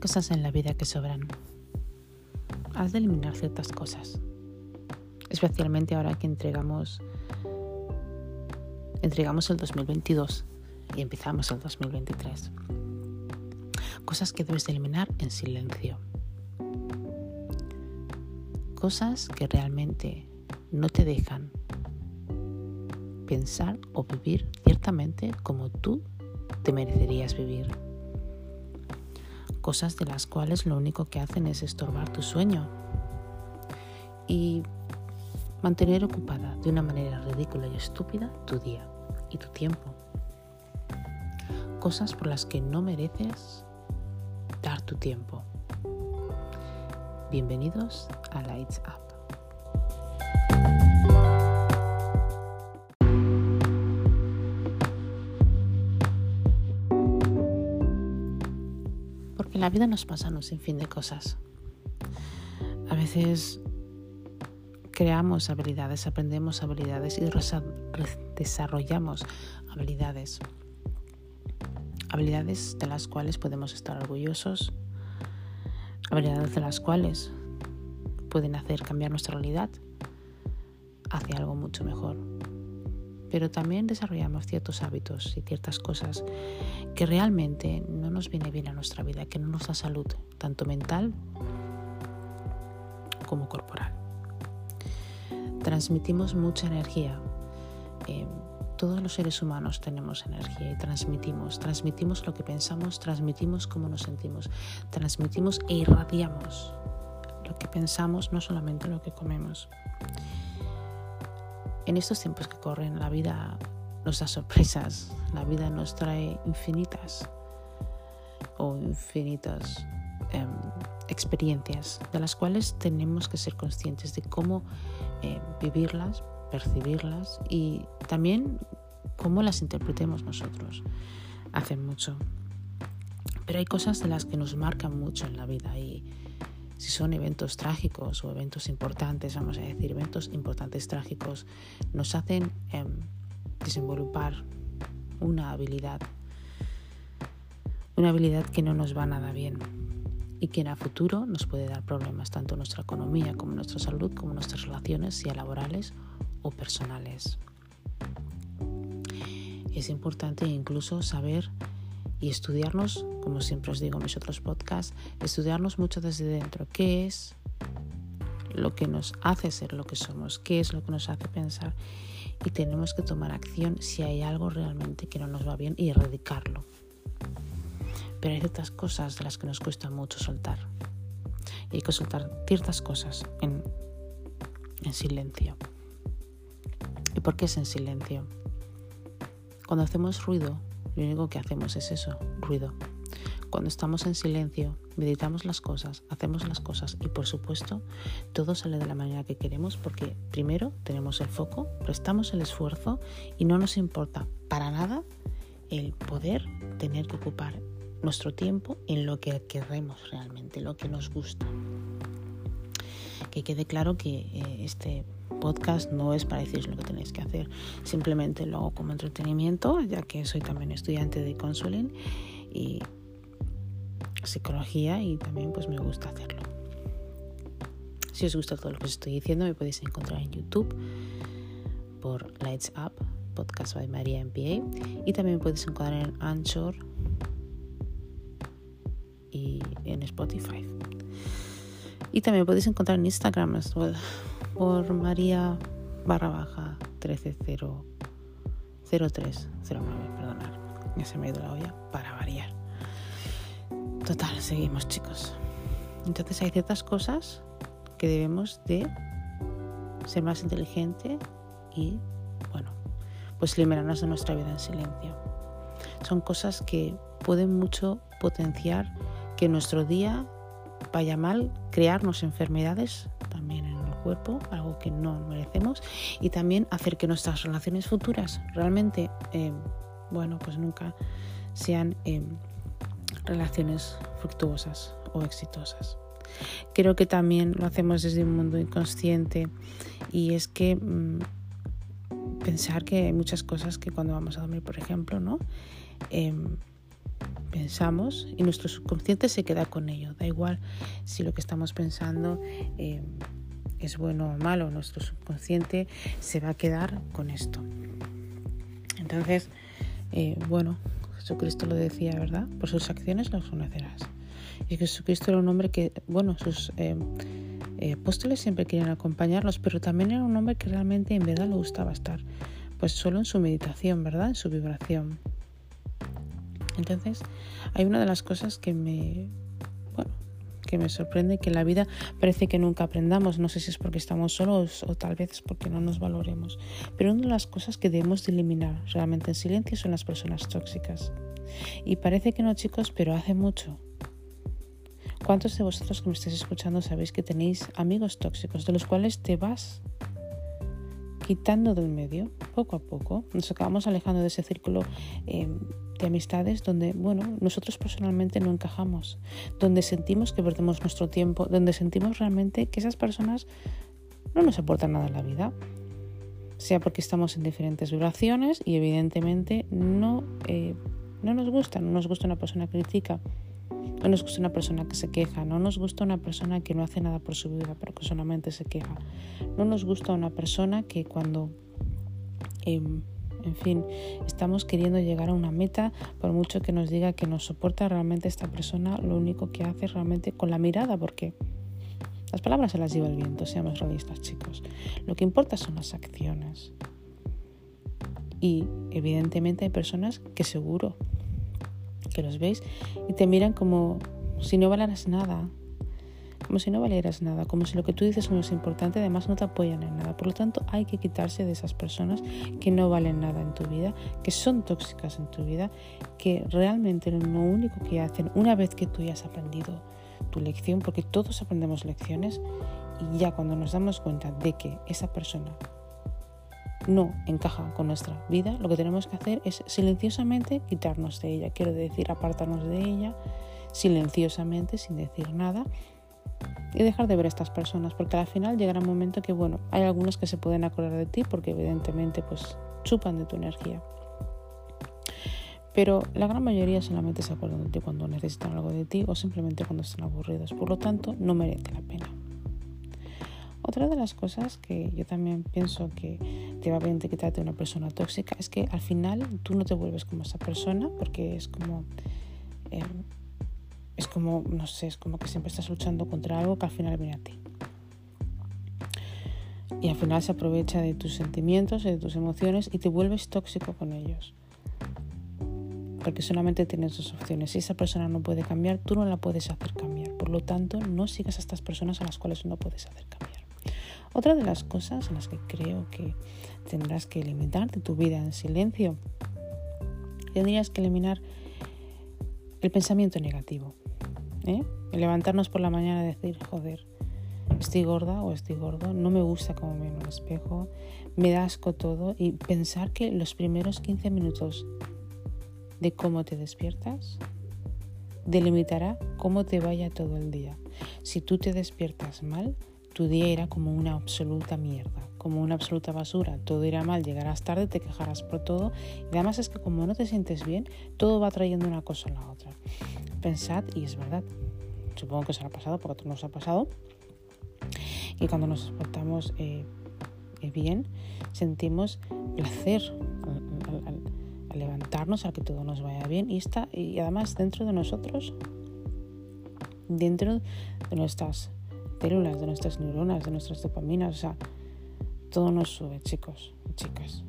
Cosas en la vida que sobran. Has de eliminar ciertas cosas. Especialmente ahora que entregamos entregamos el 2022 y empezamos el 2023. Cosas que debes de eliminar en silencio. Cosas que realmente no te dejan pensar o vivir ciertamente como tú te merecerías vivir. Cosas de las cuales lo único que hacen es estorbar tu sueño y mantener ocupada de una manera ridícula y estúpida tu día y tu tiempo. Cosas por las que no mereces dar tu tiempo. Bienvenidos a Lights Up. La vida nos pasan un sinfín de cosas. A veces creamos habilidades, aprendemos habilidades y desarrollamos habilidades. Habilidades de las cuales podemos estar orgullosos, habilidades de las cuales pueden hacer cambiar nuestra realidad hacia algo mucho mejor. Pero también desarrollamos ciertos hábitos y ciertas cosas que realmente no nos viene bien a nuestra vida, que no nos da salud, tanto mental como corporal transmitimos mucha energía. Eh, todos los seres humanos tenemos energía y transmitimos. Transmitimos lo que pensamos, transmitimos cómo nos sentimos, transmitimos e irradiamos lo que pensamos, no solamente lo que comemos. En estos tiempos que corren, la vida nos da sorpresas, la vida nos trae infinitas o infinitas em, experiencias de las cuales tenemos que ser conscientes de cómo eh, vivirlas, percibirlas y también cómo las interpretemos nosotros. Hace mucho. Pero hay cosas de las que nos marcan mucho en la vida y si son eventos trágicos o eventos importantes, vamos a decir, eventos importantes trágicos, nos hacen eh, una habilidad, una habilidad que no nos va nada bien y que en el futuro nos puede dar problemas tanto en nuestra economía como en nuestra salud, como en nuestras relaciones, sea laborales o personales. Es importante incluso saber y estudiarnos, como siempre os digo en mis otros podcasts, estudiarnos mucho desde dentro. ¿Qué es lo que nos hace ser lo que somos? ¿Qué es lo que nos hace pensar? Y tenemos que tomar acción si hay algo realmente que no nos va bien y erradicarlo. Pero hay ciertas cosas de las que nos cuesta mucho soltar. Y hay que soltar ciertas cosas en, en silencio. ¿Y por qué es en silencio? Cuando hacemos ruido, lo único que hacemos es eso, ruido. Cuando estamos en silencio, meditamos las cosas, hacemos las cosas y por supuesto todo sale de la manera que queremos porque primero tenemos el foco, prestamos el esfuerzo y no nos importa para nada el poder tener que ocupar nuestro tiempo en lo que queremos realmente, lo que nos gusta. Que quede claro que eh, este podcast no es para deciros lo que tenéis que hacer, simplemente lo hago como entretenimiento, ya que soy también estudiante de consuling y psicología y también pues me gusta hacerlo. Si os gusta todo lo que os estoy diciendo, me podéis encontrar en YouTube por Lights Up, podcast by María MPA, y también me podéis encontrar en Anchor, y en Spotify. Y también podéis encontrar en Instagram por María barra baja 1300309, perdonad, ya se me ha ido la olla para variar. Total, seguimos chicos. Entonces hay ciertas cosas que debemos de ser más inteligente y bueno, pues liberarnos de nuestra vida en silencio. Son cosas que pueden mucho potenciar que nuestro día vaya mal, crearnos enfermedades cuerpo, algo que no merecemos, y también hacer que nuestras relaciones futuras realmente, eh, bueno, pues nunca sean eh, relaciones fructuosas o exitosas. Creo que también lo hacemos desde un mundo inconsciente y es que mm, pensar que hay muchas cosas que cuando vamos a dormir, por ejemplo, ¿no? Em, pensamos y nuestro subconsciente se queda con ello. Da igual si lo que estamos pensando eh, es bueno o malo, nuestro subconsciente se va a quedar con esto. Entonces, eh, bueno, Jesucristo lo decía, ¿verdad? Por sus acciones los conocerás. Y Jesucristo era un hombre que, bueno, sus eh, apóstoles siempre querían acompañarlos, pero también era un hombre que realmente en verdad le gustaba estar, pues solo en su meditación, ¿verdad? En su vibración. Entonces, hay una de las cosas que me, bueno, que me sorprende, que en la vida parece que nunca aprendamos, no sé si es porque estamos solos o tal vez es porque no nos valoremos, pero una de las cosas que debemos de eliminar realmente en silencio son las personas tóxicas. Y parece que no chicos, pero hace mucho. ¿Cuántos de vosotros que me estáis escuchando sabéis que tenéis amigos tóxicos de los cuales te vas quitando del medio poco a poco? Nos acabamos alejando de ese círculo eh, de amistades donde, bueno, nosotros personalmente no encajamos, donde sentimos que perdemos nuestro tiempo, donde sentimos realmente que esas personas no nos aportan nada en la vida, sea porque estamos en diferentes vibraciones y evidentemente no, eh, no nos gusta, no nos gusta una persona que critica, no nos gusta una persona que se queja, no nos gusta una persona que no hace nada por su vida, pero que solamente se queja, no nos gusta una persona que cuando... Em, en fin, estamos queriendo llegar a una meta, por mucho que nos diga que nos soporta realmente esta persona, lo único que hace realmente con la mirada, porque las palabras se las lleva el viento, seamos realistas chicos. Lo que importa son las acciones. Y evidentemente hay personas que seguro que los veis y te miran como si no valaras nada, como si no valieras nada, como si lo que tú dices no es importante, además no te apoyan en nada. Por lo tanto, hay que quitarse de esas personas que no valen nada en tu vida, que son tóxicas en tu vida, que realmente lo único que hacen, una vez que tú ya has aprendido tu lección, porque todos aprendemos lecciones, y ya cuando nos damos cuenta de que esa persona no encaja con nuestra vida, lo que tenemos que hacer es silenciosamente quitarnos de ella, quiero decir, apartarnos de ella silenciosamente, sin decir nada, y dejar de ver a estas personas, porque al final llegará un momento que, bueno, hay algunos que se pueden acordar de ti porque evidentemente pues chupan de tu energía. Pero la gran mayoría solamente se acuerdan de ti cuando necesitan algo de ti o simplemente cuando están aburridos. Por lo tanto, no merece la pena. Otra de las cosas que yo también pienso que te va bien de una persona tóxica es que al final tú no te vuelves como esa persona porque es como eh, es como, no sé, es como que siempre estás luchando contra algo que al final viene a ti. Y al final se aprovecha de tus sentimientos y de tus emociones y te vuelves tóxico con ellos. Porque solamente tienes dos opciones. Si esa persona no puede cambiar, tú no la puedes hacer cambiar. Por lo tanto, no sigas a estas personas a las cuales no puedes hacer cambiar. Otra de las cosas en las que creo que tendrás que eliminar de tu vida en silencio, tendrías que eliminar el pensamiento negativo. ¿eh? levantarnos por la mañana y decir, joder, estoy gorda o estoy gordo, no me gusta cómo me en el espejo, me da asco todo y pensar que los primeros 15 minutos de cómo te despiertas delimitará cómo te vaya todo el día. Si tú te despiertas mal, día irá como una absoluta mierda, como una absoluta basura. Todo irá mal, llegarás tarde, te quejarás por todo. Y además es que como no te sientes bien, todo va trayendo una cosa a la otra pensad, y es verdad, supongo que os ha pasado porque a nos ha pasado, y cuando nos portamos eh, eh, bien, sentimos placer al, levantarnos, al que todo nos vaya bien, y, está, y además dentro de nosotros, dentro de nuestras células, de nuestras neuronas, de nuestras dopaminas, o sea, todo nos sube, chicos y chicas.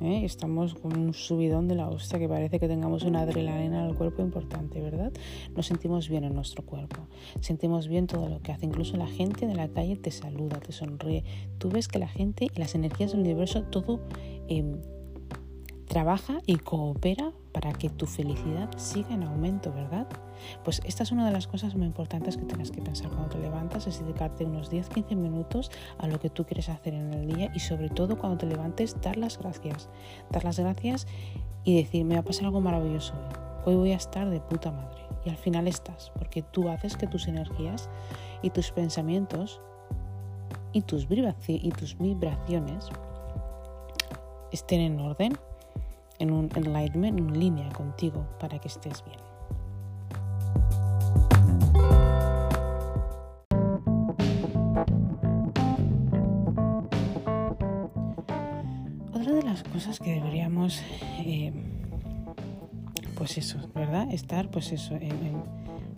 ¿eh? Estamos con un subidón de la hostia que parece que tengamos una adrenalina en el cuerpo importante, ¿verdad? Nos sentimos bien en nuestro cuerpo, sentimos bien todo lo que hace. Incluso la gente de la calle te saluda, te sonríe. Tú ves que la gente y las energías del universo, todo em, trabaja y coopera para que tu felicidad siga en aumento, ¿verdad? Pues esta es una de las cosas muy importantes que tienes que pensar cuando te levantas, es dedicarte unos 10-15 minutos a lo que tú quieres hacer en el día y sobre todo cuando te levantes, dar las gracias. Dar las gracias y decir, me va a pasar algo maravilloso hoy. Hoy voy a estar de puta madre. Y al final estás, porque tú haces que tus energías y tus pensamientos y tus, y tus vibraciones estén en orden en un enlightenment en línea contigo para que estés bien. Otra de las cosas que deberíamos, eh, pues eso, ¿verdad? Estar, pues eso,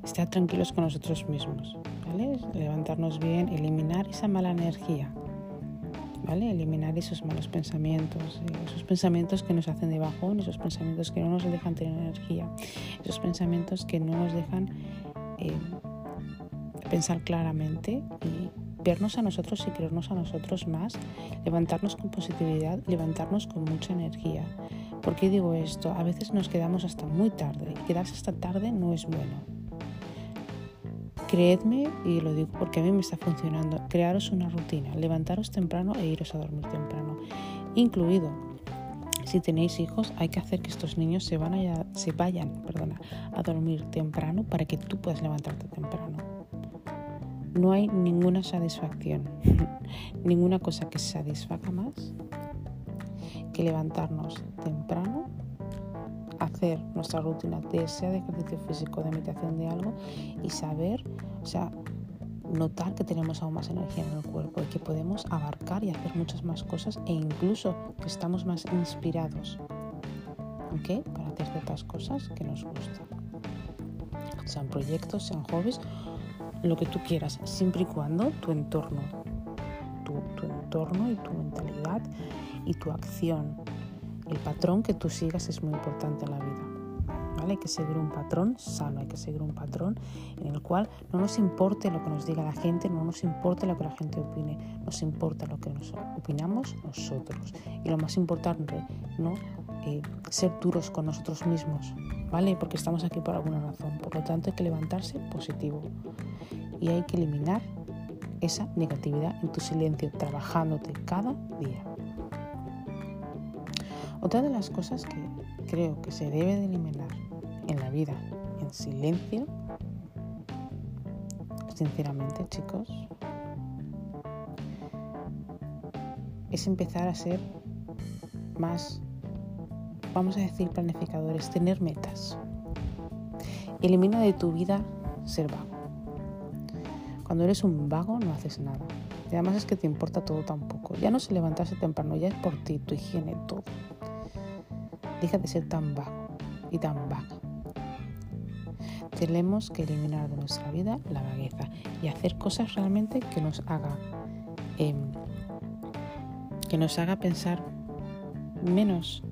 estar tranquilos con nosotros mismos, ¿vale? Levantarnos bien, eliminar esa mala energía, Eliminar esos malos pensamientos, eh, esos pensamientos que nos hacen de bajón, esos pensamientos que no nos dejan tener energía, esos pensamientos que no nos dejan eh, pensar claramente y vernos a nosotros y creernos a nosotros más, levantarnos con positividad, levantarnos con mucha energía. ¿Por qué digo esto? A veces nos quedamos hasta muy tarde y quedarse hasta tarde no es bueno. Creedme, y lo digo porque a mí me está funcionando, crearos una rutina, levantaros temprano e iros a dormir temprano, incluido si tenéis hijos, hay que hacer que estos niños se, van a, se vayan perdona, a dormir temprano para que tú puedas levantarte temprano. No hay ninguna satisfacción, ninguna cosa que satisfaga más que levantarnos temprano hacer nuestra rutina, de, sea de ejercicio físico, de meditación, de algo, y saber, o sea, notar que tenemos aún más energía en el cuerpo y que podemos abarcar y hacer muchas más cosas e incluso que estamos más inspirados, ¿ok? Para hacer ciertas cosas que nos gustan. Sean proyectos, sean hobbies, lo que tú quieras, siempre y cuando tu entorno, tu, tu entorno y tu mentalidad y tu acción el patrón que tú sigas es muy importante en la vida. ¿vale? Hay que seguir un patrón sano, hay que seguir un patrón en el cual no nos importe lo que nos diga la gente, no nos importe lo que la gente opine, nos importa lo que nos opinamos nosotros. Y lo más importante, ¿no? Eh, ser duros con nosotros mismos, ¿vale? Porque estamos aquí por alguna razón. Por lo tanto, hay que levantarse positivo y hay que eliminar esa negatividad en tu silencio, trabajándote cada día. Otra de las cosas que creo que se debe de eliminar en la vida en silencio, sinceramente chicos, es empezar a ser más, vamos a decir, planificadores, tener metas. Elimina de tu vida ser vago. Cuando eres un vago no haces nada. Y además es que te importa todo tampoco. Ya no se levantarse temprano, ya es por ti, tu higiene, todo. Deja de ser tan vago y tan vaga. Tenemos que eliminar de nuestra vida la vagueza y hacer cosas realmente que nos haga em, que nos haga pensar menos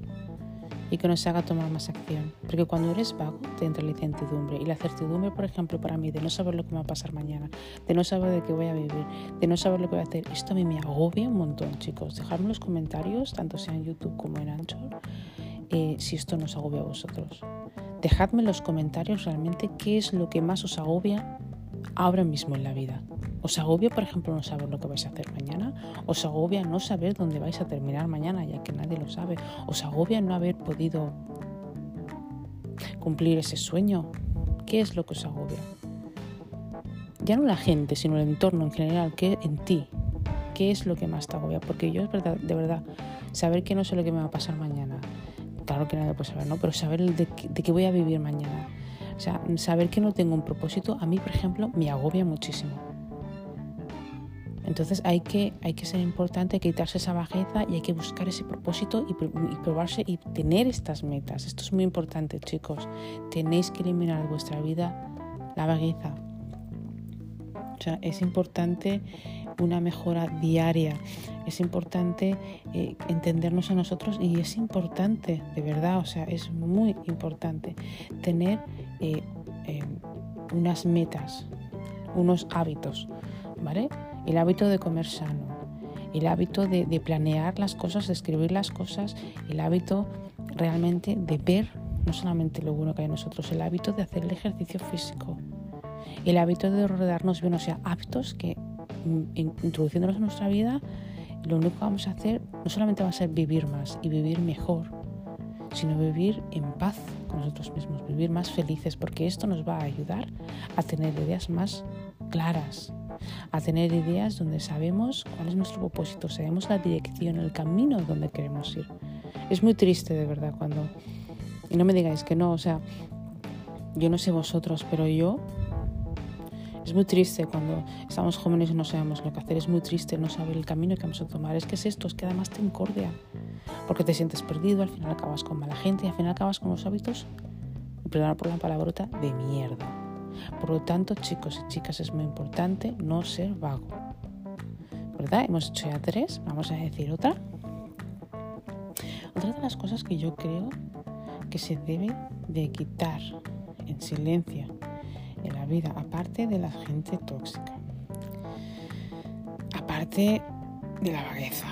y que nos haga tomar más acción. Porque cuando eres vago te entra la incertidumbre. Y la certidumbre, por ejemplo, para mí, de no saber lo que me va a pasar mañana, de no saber de qué voy a vivir, de no saber lo que voy a hacer, esto a mí me agobia un montón, chicos. Dejadme los comentarios, tanto sea en YouTube como en Anchor, eh, si esto nos agobia a vosotros. Dejadme en los comentarios realmente qué es lo que más os agobia ahora mismo en la vida. ¿Os agobia, por ejemplo, no saber lo que vais a hacer mañana? ¿Os agobia no saber dónde vais a terminar mañana, ya que nadie lo sabe? ¿Os agobia no haber podido cumplir ese sueño? ¿Qué es lo que os agobia? Ya no la gente, sino el entorno en general, ¿qué en ti? ¿Qué es lo que más te agobia? Porque yo, es verdad, de verdad, saber que no sé lo que me va a pasar mañana, claro que nadie puede saber, ¿no? Pero saber de, de qué voy a vivir mañana. O sea, saber que no tengo un propósito, a mí, por ejemplo, me agobia muchísimo. Entonces hay que, hay que ser importante, hay que quitarse esa bajeza y hay que buscar ese propósito y, probarse y tener estas metas. Esto es muy importante, chicos. Tenéis que eliminar de vuestra vida la vagueza. O sea, es importante una mejora diaria. Es importante eh, entendernos a nosotros y es importante, de verdad, o sea, es muy importante tener eh, eh, unas metas, unos hábitos, ¿vale? El hábito de comer sano, el hábito de, planear las cosas, de escribir las cosas, el hábito realmente de ver no solamente lo bueno que hay en nosotros, el hábito de hacer el ejercicio físico, el hábito de rodearnos bien, o sea, hábitos que introduciéndonos en nuestra vida, lo único que vamos a hacer no solamente va a ser vivir más y vivir mejor, sino vivir en paz con nosotros mismos, vivir más felices, porque esto nos va a ayudar a tener ideas más claras, a tener ideas donde sabemos cuál es nuestro propósito, sabemos la dirección, el camino donde queremos ir. Es muy triste de verdad cuando... Y no me digáis que no, o sea, yo no sé vosotros, pero yo... Es muy triste cuando estamos jóvenes y no sabemos lo que hacer. Es muy triste no saber el camino que vamos a tomar. Es que es esto, es que además te encordia. Porque te sientes perdido, al final acabas con mala gente y al final acabas con los hábitos, perdón por la palabrota, de mierda. Por lo tanto, chicos y chicas, es muy importante no ser vago. ¿Verdad? Hemos hecho ya tres, vamos a decir otra. Otra de las cosas que yo creo que se debe de quitar en silencio en la vida, aparte de la gente tóxica, aparte de la vagueza,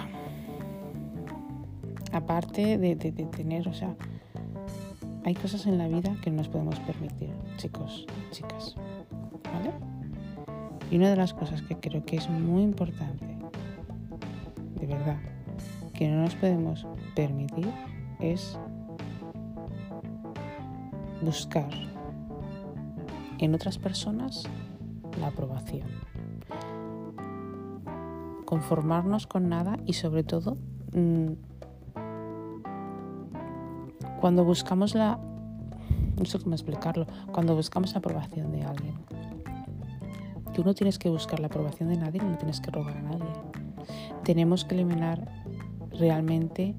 aparte de, tener, o sea, hay cosas en la vida que no nos podemos permitir, chicos, chicas, ¿vale? Y una de las cosas que creo que es muy importante, de verdad, que no nos podemos permitir es buscar en otras personas la aprobación. Conformarnos con nada y sobre todo mm, cuando buscamos la... no sé cómo explicarlo, cuando buscamos la aprobación de alguien. Tú no tienes que buscar la aprobación de nadie, no tienes que rogar a nadie. Tenemos que eliminar realmente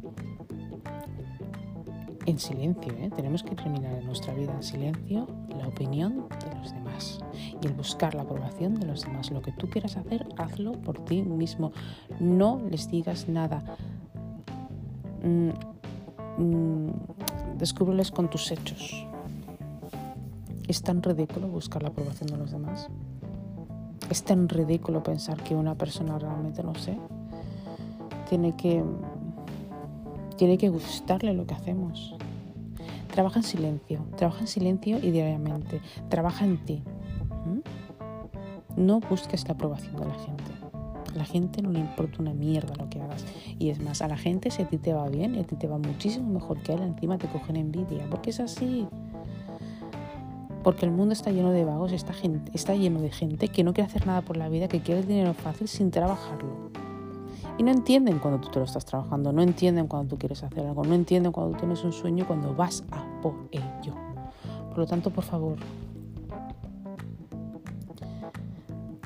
en silencio. ¿eh? Tenemos que terminar en nuestra vida en silencio la opinión de los demás y el buscar la aprobación de los demás. Lo que tú quieras hacer, hazlo por ti mismo. No les digas nada. Mm, mm, descúbreles con tus hechos. ¿Es tan ridículo buscar la aprobación de los demás? ¿Es tan ridículo pensar que una persona realmente, no sé, tiene que tiene que gustarle lo que hacemos. Trabaja en silencio, trabaja en silencio y diariamente. Trabaja en ti. No busques la aprobación de la gente. La gente no le importa una mierda lo que hagas. Y es más, a la gente si a ti te va bien y a ti te va muchísimo mejor que a él, encima te cogen envidia. Porque es así. Porque el mundo está lleno de vagos, está, gente, está lleno de gente que no quiere hacer nada por la vida, que quiere el dinero fácil sin trabajarlo. Y no entienden cuando tú te lo estás trabajando, no entienden cuando tú quieres hacer algo, no entienden cuando tú tienes un sueño, cuando vas a por ello. Por lo tanto, por favor,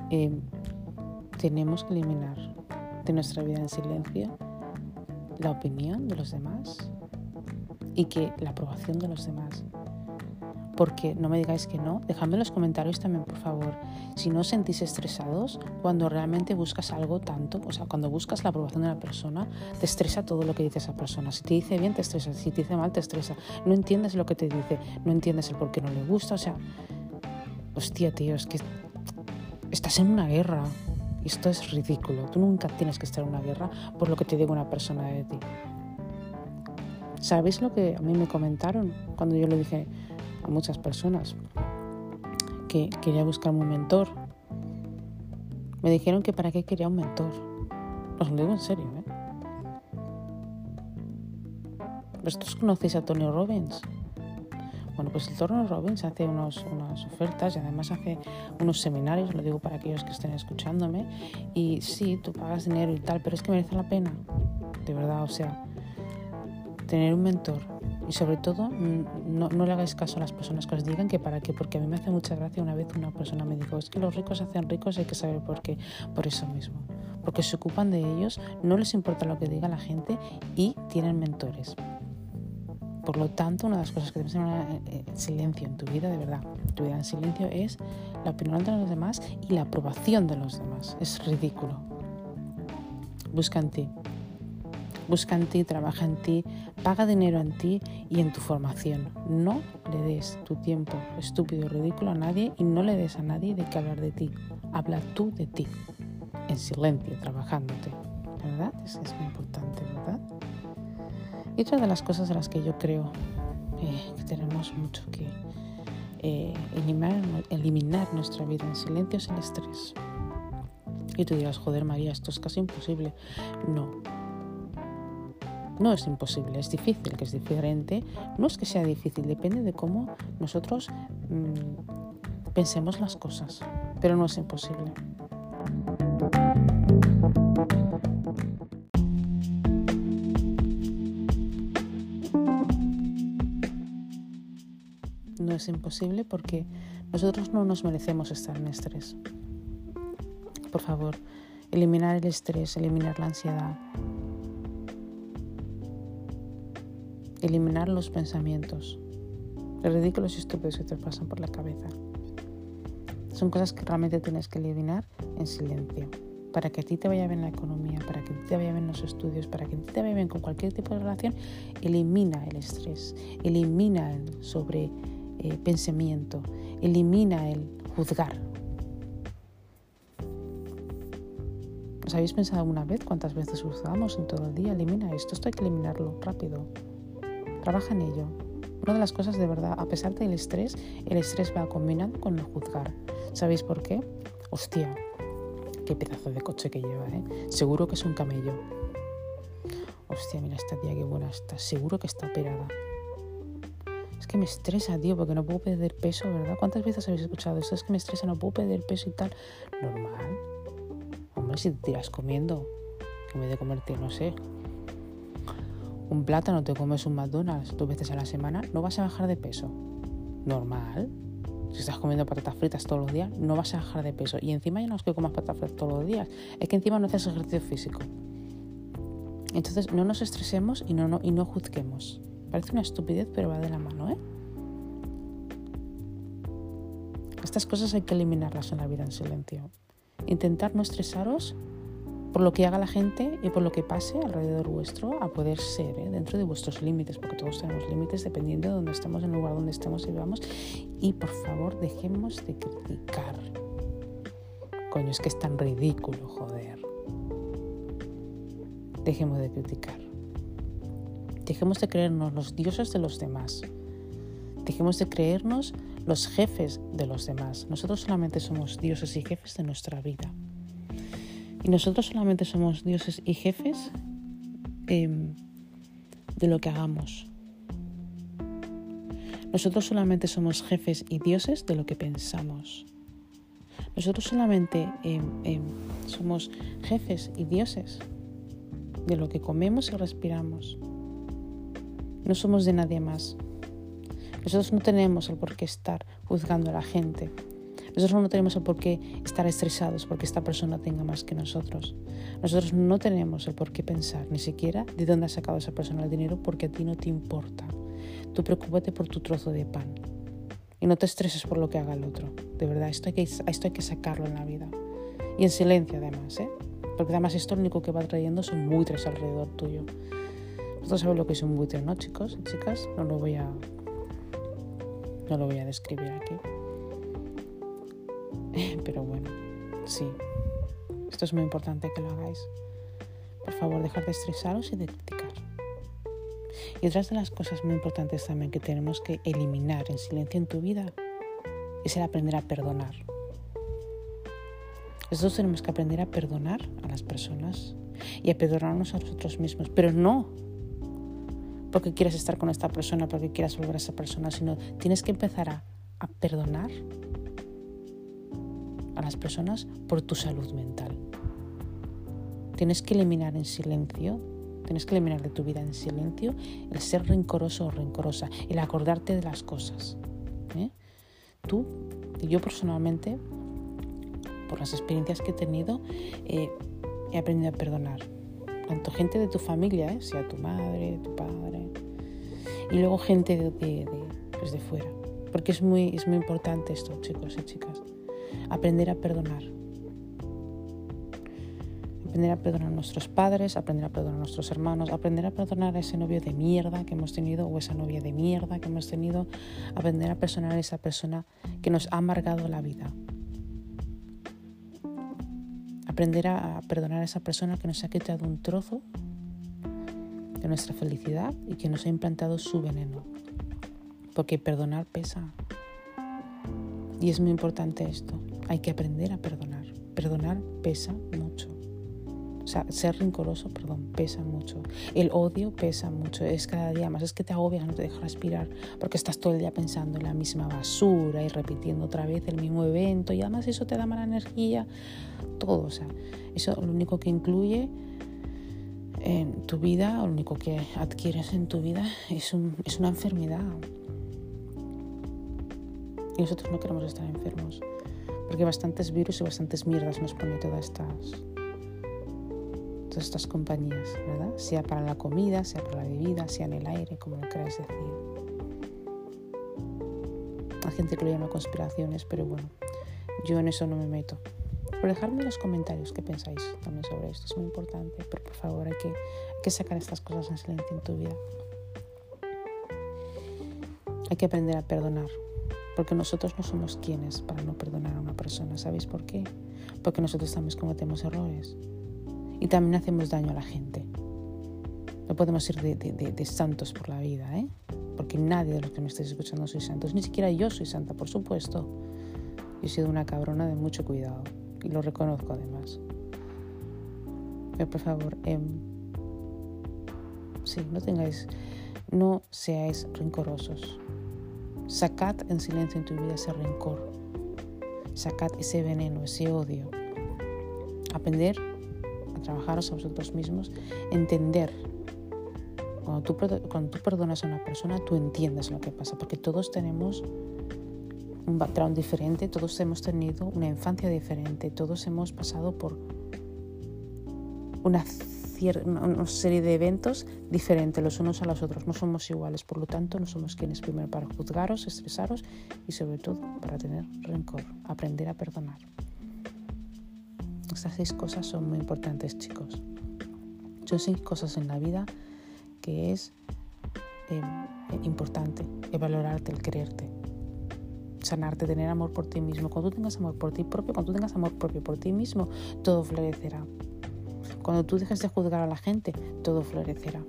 em, tenemos que eliminar de nuestra vida en silencio la opinión de los demás y que la aprobación de los demás porque no me digáis que no. Dejadme en los comentarios también, por favor. Si no os sentís estresados cuando realmente buscas algo tanto, o sea, cuando buscas la aprobación de la persona, te estresa todo lo que dice esa persona. Si te dice bien, te estresa. Si te dice mal, te estresa. No entiendes lo que te dice, no entiendes el por qué no le gusta. O sea, hostia, tío, es que estás en una guerra. Y esto es ridículo. Tú nunca tienes que estar en una guerra por lo que te diga una persona de ti. ¿Sabéis lo que a mí me comentaron cuando yo le dije, a muchas personas que quería buscar un mentor. Me dijeron que para qué quería un mentor. Os lo digo en serio, ¿eh? ¿Vosotros conocéis a Tony Robbins? Bueno, pues el Tony Robbins hace unos, unas ofertas y además hace unos seminarios, lo digo para aquellos que estén escuchándome. Y sí, tú pagas dinero y tal, pero es que merece la pena. De verdad, o sea, tener un mentor y sobre todo, no, no, le hagáis caso a las personas que os digan que para qué, porque a mí me hace mucha gracia una vez una persona me dijo, es que los ricos hacen ricos hay que saber por qué, por eso mismo, porque se ocupan de ellos, no les importa lo que diga la gente y tienen mentores. Por lo tanto, una de las cosas que debes tener en silencio en tu vida, de verdad, tu vida en silencio es la opinión de los demás y la aprobación de los demás. Es ridículo. Busca en ti, Busca en ti, trabaja en ti, paga dinero en ti y en tu formación. No le des tu tiempo estúpido y ridículo a nadie y no le des a nadie de qué hablar de ti. Habla tú de ti, en silencio, trabajándote. ¿Verdad? Es muy importante, ¿verdad? Y otra de las cosas de las que yo creo eh, que tenemos mucho que eh, eliminar, eliminar nuestra vida en silencio es el estrés. Y tú dirás, joder María, esto es casi imposible. No, no es imposible, es difícil, que es diferente. No es que sea difícil, depende de cómo nosotros mm, pensemos las cosas, pero no es imposible. No es imposible porque nosotros no nos merecemos estar en estrés. Por favor, eliminar el estrés, eliminar la ansiedad, eliminar los pensamientos ridículos y estúpidos que te pasan por la cabeza. Son cosas que realmente tienes que eliminar en silencio. Para que a ti te vaya bien la economía, para que a ti te vaya bien los estudios, para que a ti te vaya bien con cualquier tipo de relación, elimina el estrés, elimina el sobre eh, pensamiento, elimina el juzgar. ¿Os habéis pensado alguna vez cuántas veces juzgamos en todo el día? Elimina esto, esto hay que eliminarlo rápido. Trabaja en ello. Una de las cosas de verdad, a pesar del estrés, el estrés va combinado con el juzgar. ¿Sabéis por qué? Hostia, qué pedazo de coche que lleva, ¿eh? Seguro que es un camello. Hostia, mira esta tía qué buena está. Seguro que está operada. Que me estresa, tío, porque no puedo perder peso, ¿verdad? ¿Cuántas veces habéis escuchado esto? Es que me estresa, no puedo perder peso y tal. Normal. Hombre, si te tiras comiendo, en vez de comerte, no sé, un plátano, te comes un McDonald's dos veces a la semana, no vas a bajar de peso. Normal. Si estás comiendo patatas fritas todos los días, no vas a bajar de peso. Y encima ya no es que comas patatas fritas todos los días, es que encima no haces ejercicio físico. Entonces no nos estresemos y no, no, y no juzguemos. Parece una estupidez, pero va de la mano, ¿eh? Estas cosas hay que eliminarlas en la vida en silencio. Intentar no estresaros por lo que haga la gente y por lo que pase alrededor vuestro a poder ser ¿eh? dentro de vuestros límites, porque todos tenemos límites dependiendo de dónde estemos, el lugar donde estemos y vivamos. Y por favor, dejemos de criticar. Coño, es que es tan ridículo, joder. Dejemos de criticar. Dejemos de creernos los dioses de los demás. Dejemos de creernos los jefes de los demás. Nosotros solamente somos dioses y jefes de nuestra vida. Y nosotros solamente somos dioses y jefes em, de lo que hagamos. Nosotros solamente somos jefes y dioses de lo que pensamos. Nosotros solamente em, em, somos jefes y dioses de lo que comemos y respiramos. No somos de nadie más. Nosotros no tenemos el por qué estar juzgando a la gente nosotros no tenemos el por qué estar estresados porque esta persona tenga más que nosotros. Nosotros no tenemos el por qué pensar ni siquiera de dónde ha sacado esa persona el dinero porque a ti no te importa. Tú preocúpate por tu trozo de pan y no te estreses por lo que haga el otro. De verdad, esto hay que, esto hay que sacarlo en la vida. Y en silencio además, ¿eh? Porque además esto lo único que va trayendo son buitres alrededor tuyo. Vosotros sabéis lo que es un buitre, ¿no, chicos y chicas? No lo voy a... No lo voy a describir aquí. Pero bueno, sí. Esto es muy importante que lo hagáis. Por favor, dejar de estresaros y de criticar. Y otras de las cosas muy importantes también que tenemos que eliminar en silencio en tu vida es el aprender a perdonar. Nosotros tenemos que aprender a perdonar a las personas y a perdonarnos a nosotros mismos, pero no porque quieras estar con esta persona, porque quieras volver a esa persona, sino tienes que empezar a, perdonar a las personas por tu salud mental. Tienes que eliminar en silencio, tienes que eliminar de tu vida en silencio el ser rencoroso o rencorosa, el acordarte de las cosas. ¿eh? Tú yo personalmente, por las experiencias que he tenido, eh, he aprendido a perdonar. Tanto gente de tu familia, ¿eh? sea tu madre, tu padre, y luego gente de, de, pues de fuera. Porque es muy, es muy importante esto, chicos y chicas aprender a perdonar. Aprender a perdonar a nuestros padres, aprender a perdonar a nuestros hermanos, aprender a perdonar a ese novio de mierda que hemos tenido o esa novia de mierda que hemos tenido, aprender a perdonar a esa persona que nos ha amargado la vida. Aprender a perdonar a esa persona que nos ha quitado un trozo de nuestra felicidad y que nos ha implantado su veneno. Porque perdonar pesa. Y es muy importante esto. Hay que aprender a perdonar. Perdonar pesa mucho. O sea, ser rencoroso, perdón, pesa mucho. El odio pesa mucho. Es cada día más. Es que te agobias, no te deja respirar. Porque estás todo el día pensando en la misma basura y repitiendo otra vez el mismo evento. Y además eso te da mala energía. Todo. O sea, eso lo único que incluye en tu vida, lo único que adquieres en tu vida es, un, es una enfermedad. Y nosotros no queremos estar enfermos. Porque bastantes virus y bastantes mierdas nos pone todas estas, todas estas compañías, ¿verdad? Sea para la comida, sea para la bebida, sea en el aire, como lo queráis decir. Hay gente que lo llama conspiraciones, pero bueno, yo en eso no me meto. Por dejarme en los comentarios qué pensáis también sobre esto, es muy importante, pero por favor hay que, hay que sacar estas cosas en silencio en tu vida. Hay que aprender a perdonar, porque nosotros no somos quienes para no perdonar a una persona. ¿Sabéis por qué? Porque nosotros también cometemos errores y también hacemos daño a la gente. No podemos ir de, santos por la vida, ¿eh? porque nadie de los que me estáis escuchando soy santos, ni siquiera yo soy santa, por supuesto. Yo he sido una cabrona de mucho cuidado y lo reconozco además. Pero por favor, eh, sí, no tengáis, no seáis rencorosos. Sacad en silencio en tu vida ese rencor. Sacad ese veneno, ese odio. Aprender trabajaros a vosotros mismos, entender. Cuando tú, cuando tú perdonas a una persona, tú entiendes lo que pasa, porque todos tenemos un background diferente, todos hemos tenido una infancia diferente, todos hemos pasado por una, una serie de eventos diferentes los unos a los otros, no somos iguales, por lo tanto no somos quienes primero para juzgaros, estresaros y sobre todo para tener rencor, aprender a perdonar. Estas seis cosas son muy importantes chicos. Son seis cosas en la vida que es eh, importante, el valorarte, el quererte, sanarte, tener amor por ti mismo. Cuando tú tengas amor por ti propio, cuando tú tengas amor propio por ti mismo, todo florecerá. Cuando tú dejes de juzgar a la gente, todo florecerá.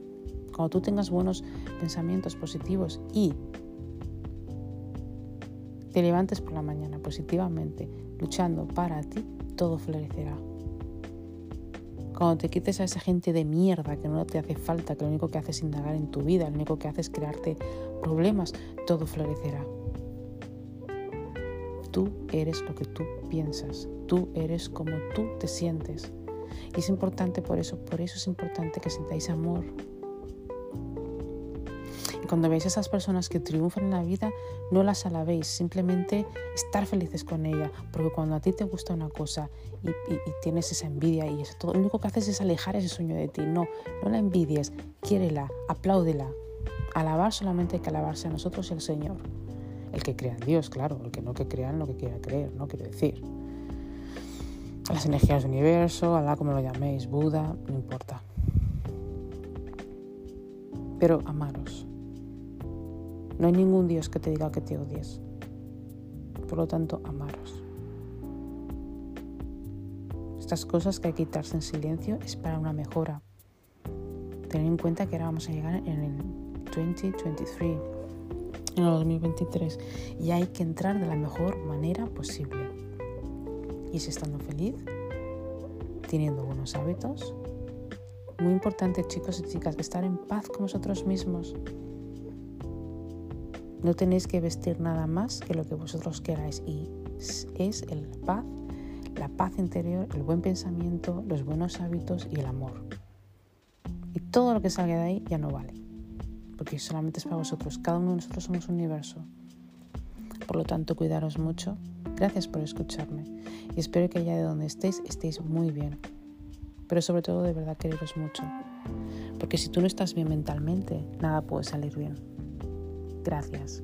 Cuando tú tengas buenos pensamientos positivos y te levantes por la mañana positivamente, luchando para ti, todo florecerá. Cuando te quites a esa gente de mierda que no te hace falta, que lo único que hace es indagar en tu vida, lo único que hace es crearte problemas, todo florecerá. Tú eres lo que tú piensas, tú eres como tú te sientes. Y es importante por eso, por eso es importante que sintáis amor. Y cuando veis a esas personas que triunfan en la vida, no las alabéis, simplemente estar felices con ella, porque cuando a ti te gusta una cosa y, tienes esa envidia y eso todo, lo único que haces es alejar ese sueño de ti. No, no la envidies, quiérela, apláudela. Alabar solamente hay que alabarse a nosotros y al Señor. El que crea en Dios, claro, el que no que crea en lo que quiera creer, no quiero decir. Las energías del universo, Alá como lo llaméis, Buda, no importa. Pero amaros. No hay ningún Dios que te diga que te odies. Por lo tanto, amaros. Estas cosas que hay que quitarse en silencio es para una mejora. Tener en cuenta que ahora vamos a llegar en el 2023 en el 2023 y hay que entrar de la mejor manera posible. Y es estando feliz, teniendo buenos hábitos. Muy importante chicos y chicas, estar en paz con vosotros mismos. No tenéis que vestir nada más que lo que vosotros queráis y es el paz, la paz interior, el buen pensamiento, los buenos hábitos y el amor. Y todo lo que salga de ahí ya no vale porque solamente es para vosotros. Cada uno de nosotros somos un universo. Por lo tanto, cuidaros mucho. Gracias por escucharme y espero que allá de donde estéis estéis muy bien. Pero sobre todo de verdad quereros mucho. Porque si tú no estás bien mentalmente, nada puede salir bien. Gracias.